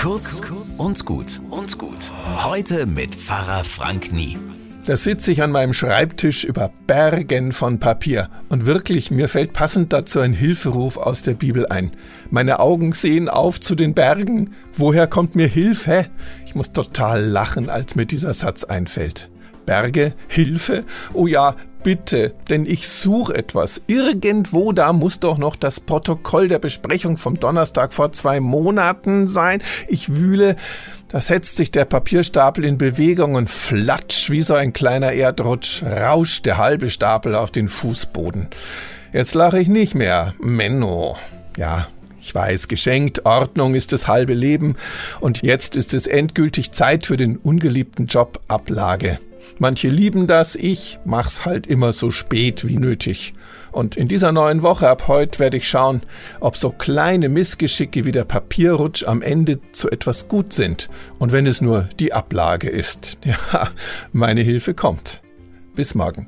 Kurz und gut und gut. Heute mit Pfarrer Frank Nie. Da sitze ich an meinem Schreibtisch über Bergen von Papier und wirklich, mir fällt passend dazu ein Hilferuf aus der Bibel ein. Meine Augen sehen auf zu den Bergen. Woher kommt mir Hilfe? Ich muss total lachen, als mir dieser Satz einfällt. Berge, Hilfe? Oh ja, bitte, denn ich suche etwas. Irgendwo da muss doch noch das Protokoll der Besprechung vom Donnerstag vor zwei Monaten sein. Ich wühle, da setzt sich der Papierstapel in Bewegung und flatsch wie so ein kleiner Erdrutsch, rauscht der halbe Stapel auf den Fußboden. Jetzt lache ich nicht mehr. Menno. Ja, ich weiß, geschenkt, Ordnung ist das halbe Leben und jetzt ist es endgültig Zeit für den ungeliebten Job Ablage. Manche lieben das, ich mach's halt immer so spät wie nötig. Und in dieser neuen Woche ab heute werde ich schauen, ob so kleine Missgeschicke wie der Papierrutsch am Ende zu etwas gut sind. Und wenn es nur die Ablage ist. Ja, meine Hilfe kommt. Bis morgen.